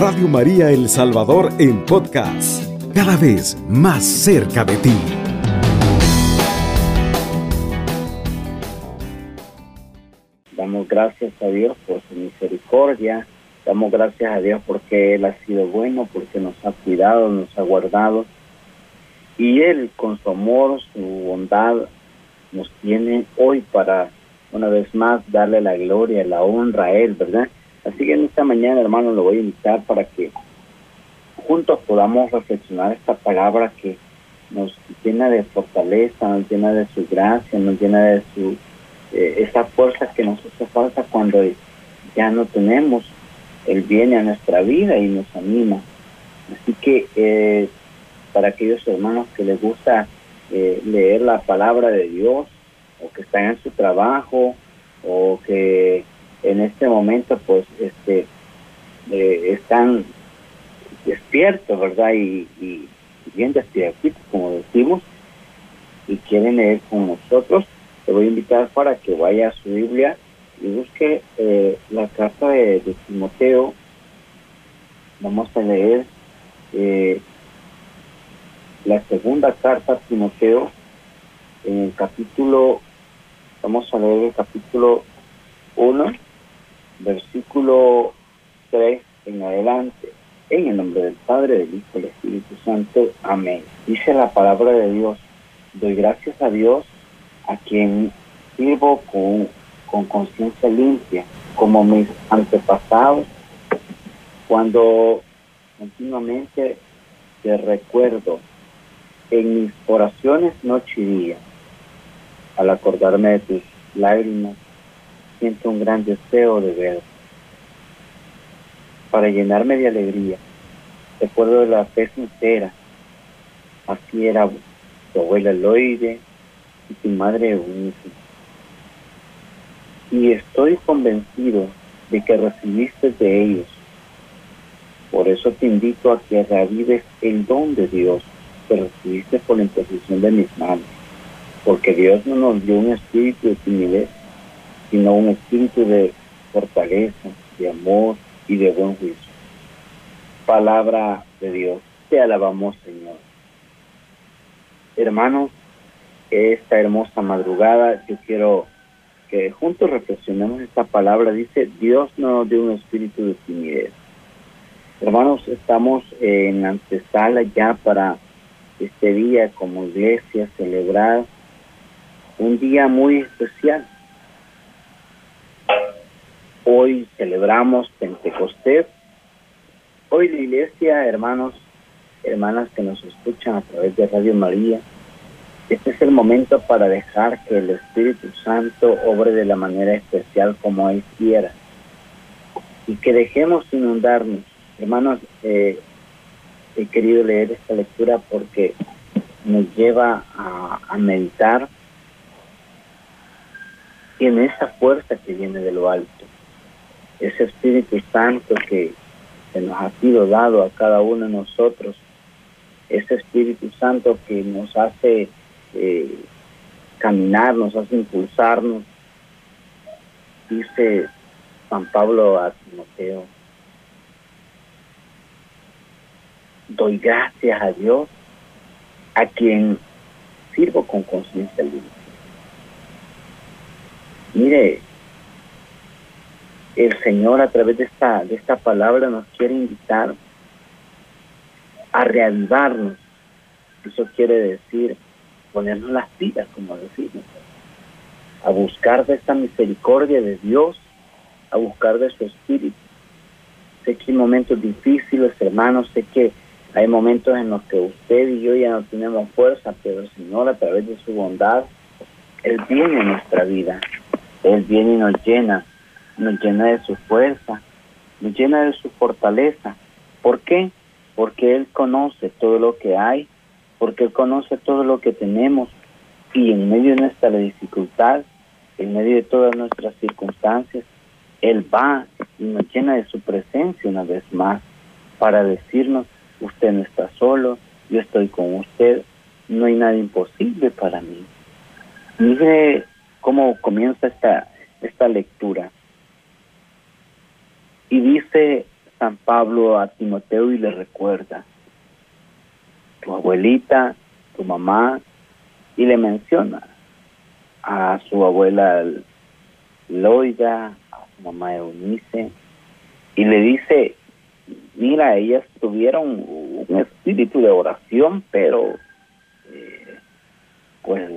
Radio María El Salvador en podcast, cada vez más cerca de ti. Damos gracias a Dios por su misericordia, damos gracias a Dios porque Él ha sido bueno, porque nos ha cuidado, nos ha guardado. Y Él con su amor, su bondad, nos tiene hoy para una vez más darle la gloria, la honra a Él, ¿verdad? Así que en esta mañana, hermano, lo voy a invitar para que juntos podamos reflexionar esta palabra que nos llena de fortaleza, nos llena de su gracia, nos llena de su eh, esa fuerza que nos hace falta cuando ya no tenemos. Él viene a nuestra vida y nos anima. Así que eh, para aquellos hermanos que les gusta eh, leer la palabra de Dios o que están en su trabajo o que en este momento pues este eh, están despiertos, ¿verdad? Y, bien despiertos, como decimos, y quieren leer con nosotros, te voy a invitar para que vaya a su Biblia y busque eh, la carta de, Timoteo. Vamos a leer eh, la segunda carta a Timoteo en el capítulo, vamos a leer el capítulo 1 versículo 3 en adelante. En el nombre del Padre, del Hijo y del Espíritu Santo. Amén. Dice la palabra de Dios. Doy gracias a Dios a quien sirvo con, con conciencia limpia, como mis antepasados, cuando continuamente te recuerdo en mis oraciones noche y día, al acordarme de tus lágrimas siento un gran deseo de ver, para llenarme de alegría. Recuerdo de la fe sincera. Así era tu abuela Loide y tu madre Eunice. Y estoy convencido de que recibiste de ellos. Por eso te invito a que revives el don de Dios que recibiste por la intercesión de mis manos. Porque Dios no nos dio un espíritu de timidez, sino un espíritu de fortaleza, de amor y de buen juicio. Palabra de Dios, te alabamos Señor. Hermanos, esta hermosa madrugada yo quiero que juntos reflexionemos esta palabra. Dice, Dios no nos dio un espíritu de timidez. Hermanos, estamos en antesala ya para este día como iglesia celebrar un día muy especial Hoy celebramos Pentecostés. Hoy la iglesia, hermanos, hermanas que nos escuchan a través de Radio María, este es el momento para dejar que el Espíritu Santo obre de la manera especial como Él quiera y que dejemos inundarnos. Hermanos, eh, he querido leer esta lectura porque nos lleva a, a meditar en esa fuerza que viene de lo alto ese Espíritu Santo que, nos ha sido dado a cada uno de nosotros, ese Espíritu Santo que nos hace eh, caminar, nos hace impulsarnos, dice San Pablo a Timoteo, doy gracias a Dios a quien sirvo con conciencia libre. Mire, el Señor a través de esta, de esta palabra nos quiere invitar a reavivarnos. Eso quiere decir ponernos las pilas, como decimos, a buscar de esta misericordia de Dios, a buscar de su Espíritu. Sé que hay momentos difíciles, hermanos, sé que hay momentos en los que usted y yo ya no tenemos fuerza, pero el Señor a través de su bondad, Él viene a nuestra vida, Él viene y nos llena nos llena de su fuerza, nos llena de su fortaleza. ¿Por qué? Porque Él conoce todo lo que hay, porque Él conoce todo lo que tenemos y en medio de nuestra dificultad, en medio de todas nuestras circunstancias, Él va y nos llena de su presencia una vez más para decirnos, usted no está solo, yo estoy con usted, no hay nada imposible para mí. Mire cómo comienza esta, esta lectura. Y dice San Pablo a Timoteo y le recuerda, tu abuelita, tu mamá, y le menciona a su abuela Loida, a su mamá Eunice, y le dice, mira, ellas tuvieron un espíritu de oración, pero eh, pues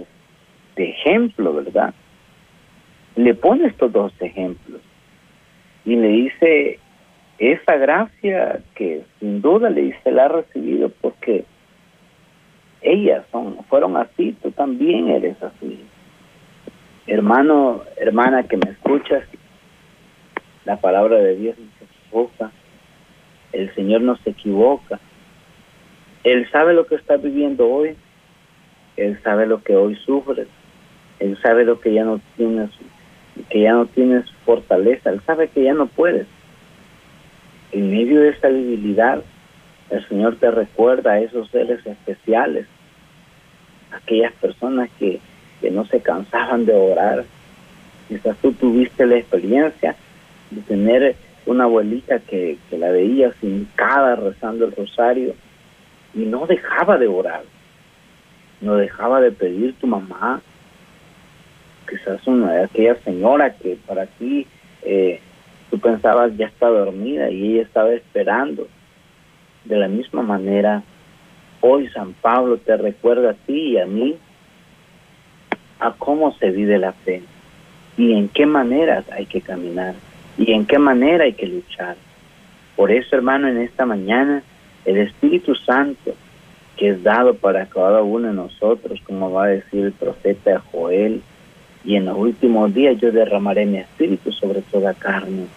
de ejemplo, ¿verdad? Le pone estos dos ejemplos y le dice, esa gracia que sin duda le dice la ha recibido porque ellas son, fueron así, tú también eres así. Hermano, hermana que me escuchas, la palabra de Dios no se equivoca, el Señor no se equivoca. Él sabe lo que está viviendo hoy, Él sabe lo que hoy sufres, Él sabe lo que ya no tienes, que ya no tienes fortaleza, Él sabe que ya no puedes. En medio de esa debilidad, el Señor te recuerda a esos seres especiales, aquellas personas que que no se cansaban de orar. Quizás tú tuviste la experiencia de tener una abuelita que, que la veía cada rezando el rosario y no dejaba de orar, no dejaba de pedir tu mamá, quizás una aquella señora que para ti eh, tú pensabas ya está dormida y ella estaba esperando. De la misma manera, hoy San Pablo te recuerda a ti y a mí a cómo se vive la fe y en qué maneras hay que caminar y en qué manera hay que luchar. Por eso, hermano, en esta mañana, el Espíritu Santo que es dado para cada uno de nosotros, como va a decir el profeta Joel, y en los últimos días yo derramaré mi espíritu sobre toda carne.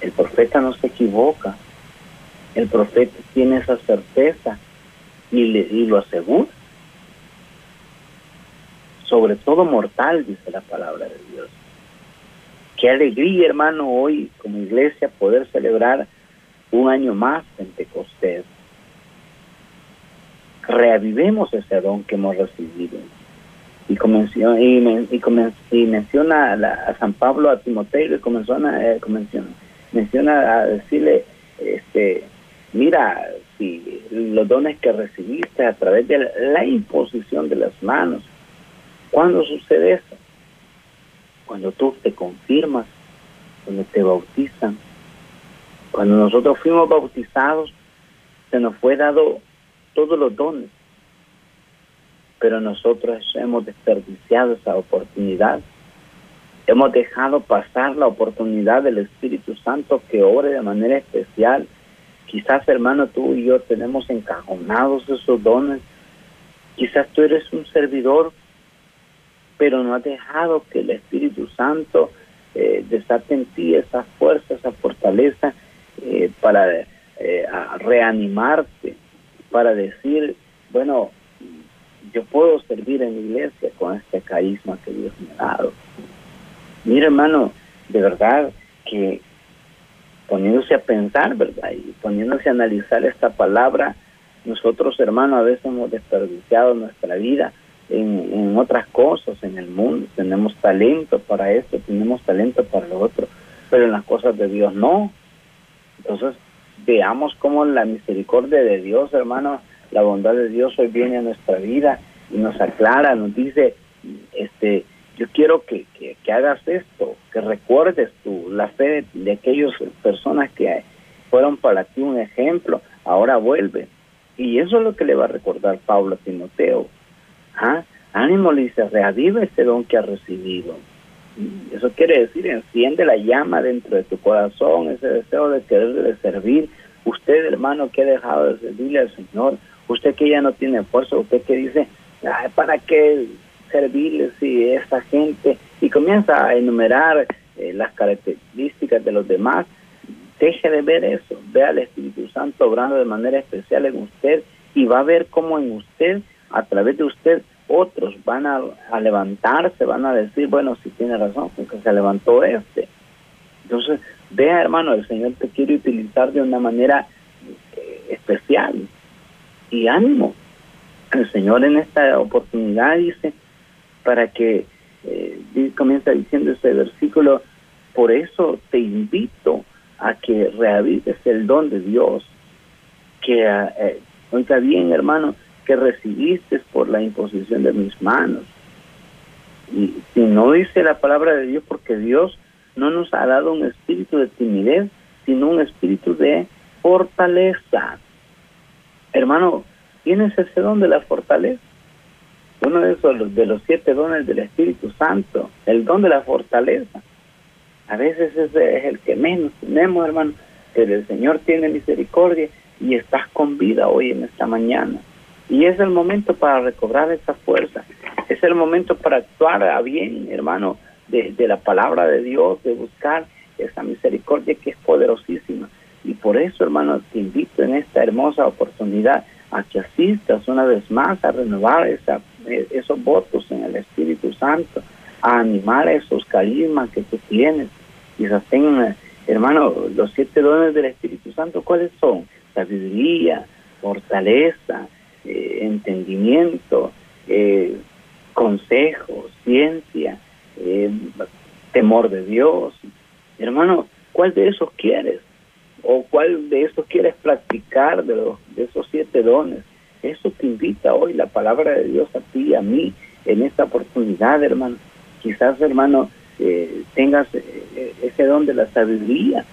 El profeta no se equivoca, el profeta tiene esa certeza y, lo asegura sobre todo mortal, dice la palabra de Dios. Qué alegría, hermano, hoy como iglesia poder celebrar un año más Pentecostés. Reavivemos ese don que hemos recibido. Y, comenzó, y, menciona a, San Pablo a Timoteo y comenzó a, eh, menciona a decirle, este, mira, si los dones que recibiste a través de la imposición de las manos, ¿Cuándo sucede eso? Cuando tú te confirmas, cuando te bautizan. Cuando nosotros fuimos bautizados, se nos fue dado todos los dones. Pero nosotros hemos desperdiciado esa oportunidad. Hemos dejado pasar la oportunidad del Espíritu Santo que ore de manera especial. Quizás, hermano, tú y yo tenemos encajonados esos dones. Quizás tú eres un servidor pero no has dejado que el Espíritu Santo eh, desate en ti esa fuerza, esa fortaleza eh, para eh, reanimarte, para decir, bueno, yo puedo servir en la iglesia con este carisma que Dios me ha dado. Mira, hermano, de verdad que poniéndose a pensar, ¿verdad? Y poniéndose a analizar esta palabra, nosotros, hermanos, a veces hemos desperdiciado nuestra vida en, otras cosas en el mundo, tenemos talento para esto, tenemos talento para lo otro, pero en las cosas de Dios no. Entonces, veamos cómo la misericordia de Dios, hermano, la bondad de Dios hoy viene a nuestra vida y nos aclara, nos dice, este, yo quiero que, que, hagas esto, que recuerdes tú la fe de, de aquellas personas que fueron para ti un ejemplo, ahora vuelve. Y eso es lo que le va a recordar Pablo a Timoteo. ¿Ah? Ánimo, le dice, reaviva ese don que ha recibido. Eso quiere decir, enciende la llama dentro de tu corazón, ese deseo de quererle servir. Usted, hermano, que ha dejado de servirle al Señor, usted que ya no tiene fuerza, usted que dice, ¿para qué servirle si esta gente? Y comienza a enumerar eh, las características de los demás. Deje de ver eso, vea al Espíritu Santo obrando de manera especial en usted y va a ver cómo en usted a través de usted otros van a, levantarse, van a decir, bueno, si tiene razón, porque se levantó este. Entonces, vea hermano, el Señor te quiere utilizar de una manera eh, especial y ánimo. El Señor en esta oportunidad dice, para que, eh, comienza diciendo ese versículo, por eso te invito a que reavives el don de Dios, que, eh, oiga bien hermano, que recibiste por la imposición de mis manos. Y si no dice la palabra de Dios, porque Dios no nos ha dado un espíritu de timidez, sino un espíritu de fortaleza. Hermano, ¿tienes ese don de la fortaleza? Uno de esos de los siete dones del Espíritu Santo, el don de la fortaleza. A veces ese es el que menos tenemos, hermano, pero el Señor tiene misericordia y estás con vida hoy en esta mañana. Y es el momento para recobrar esa fuerza. Es el momento para actuar a bien, hermano, de, de la palabra de Dios, de buscar esa misericordia que es poderosísima. Y por eso, hermano, te invito en esta hermosa oportunidad a que asistas una vez más a renovar esa, eh, esos votos en el Espíritu Santo, a animar esos carismas que tú tienes. Quizás tengan, hermano, los siete dones del Espíritu Santo, ¿cuáles son? Sabiduría, fortaleza, eh, entendimiento, eh, consejo, ciencia, eh, temor de Dios. Hermano, ¿cuál de esos quieres? ¿O cuál de esos quieres practicar de, los, de esos siete dones? Eso te invita hoy la palabra de Dios a ti y a mí en esta oportunidad, hermano. Quizás, hermano, eh, tengas eh, ese don de la sabiduría,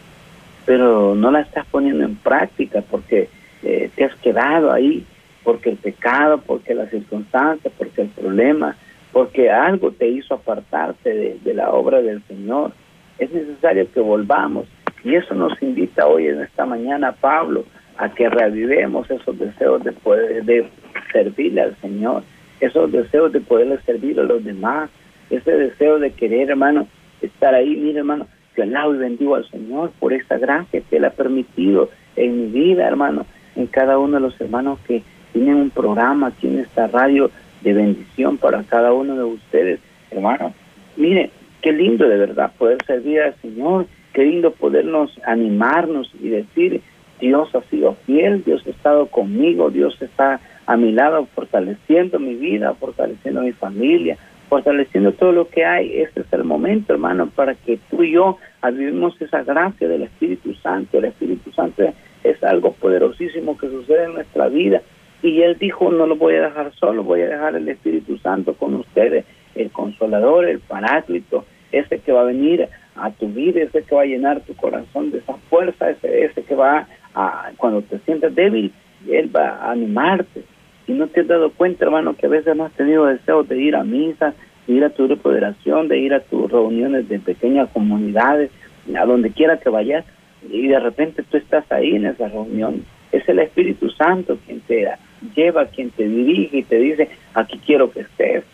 pero no la estás poniendo en práctica porque eh, te has quedado ahí, porque el pecado, porque las circunstancias, porque el problema, porque algo te hizo apartarte de la obra del Señor. Es necesario que volvamos y eso nos invita hoy en esta mañana, Pablo, a que reavivemos esos deseos de poder de servirle al Señor, esos deseos de poderle servir a los demás, ese deseo de querer, hermano, estar ahí, mire, hermano, que alabo y bendigo al Señor por esa gracia que Él ha permitido en mi vida, hermano, en cada uno de los hermanos que tienen un programa aquí en esta radio de bendición para cada uno de ustedes, hermano. Mire, qué lindo de verdad poder servir al Señor, qué podernos animarnos y decir, Dios ha sido fiel, Dios ha estado conmigo, Dios está a mi lado fortaleciendo mi vida, fortaleciendo mi familia, fortaleciendo todo lo que hay. Este es el momento, hermano, para que tú y yo vivimos esa gracia del Espíritu Santo. El Espíritu Santo es algo poderosísimo que sucede en nuestra vida. Y Él dijo, no lo voy a dejar solo, voy a dejar el Espíritu Santo con ustedes, el consolador, el paráclito, ese que va a venir a tu vida, ese que va a llenar tu corazón de esa fuerza, ese, ese que va a, cuando te sientas débil, Él va a animarte. Y no te has dado cuenta, hermano, que a veces no has tenido deseos de ir a misa, de ir a tu grupo de oración, de ir a tus reuniones de pequeñas comunidades, a donde quiera que vayas, y de repente tú estás ahí en esa reunión. Es el Espíritu Santo quien te lleva, quien te dirige y te dice, aquí quiero que estés.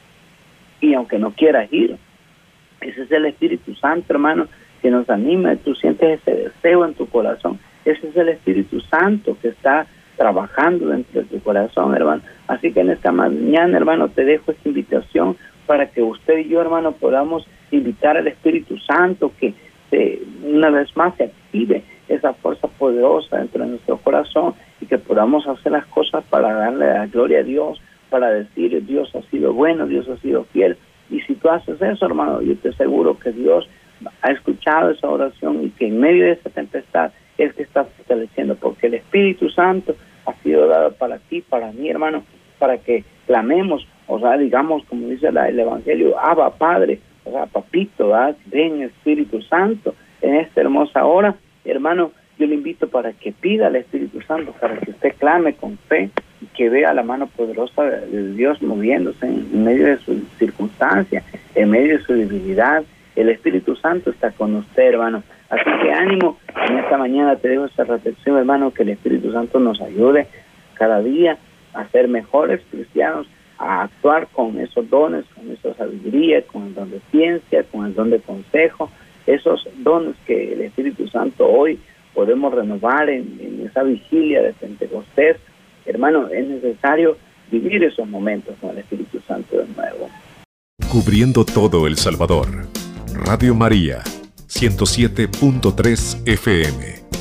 Y aunque no quieras ir, ese es el Espíritu Santo, hermano, que nos anima, tú sientes ese deseo en tu corazón. Ese es el Espíritu Santo que está trabajando dentro de tu corazón, hermano. Así que en esta mañana, hermano, te dejo esta invitación para que usted y yo, hermano, podamos invitar al Espíritu Santo que se, una vez más se active esa fuerza poderosa dentro de nuestro corazón y que podamos hacer las cosas para darle la gloria a Dios, para decir Dios ha sido bueno, Dios ha sido fiel. Y si tú haces eso, hermano, yo te aseguro que Dios ha escuchado esa oración y que en medio de esa tempestad es que está fortaleciendo, porque el Espíritu Santo ha sido dado para ti, para mí, hermano, para que clamemos, o sea, digamos, como dice la, el Evangelio, Abba, Padre, o sea, Papito, ven Espíritu Santo en esta hermosa hora, hermano, yo le invito para que pida al Espíritu Santo, para que usted clame con fe y que vea la mano poderosa de Dios moviéndose en medio de su circunstancia, en medio de su debilidad. El Espíritu Santo está con usted, hermano. Así que ánimo, en esta mañana te dejo esta reflexión, hermano, que el Espíritu Santo nos ayude cada día a ser mejores cristianos, a actuar con esos dones, con esa sabiduría, con el don de ciencia, con el don de consejo, esos dones que el Espíritu Santo hoy podemos renovar en, esa vigilia de Pentecostés. Hermano, es necesario vivir esos momentos con el Espíritu Santo de nuevo. Cubriendo todo El Salvador. Radio María 107.3 FM.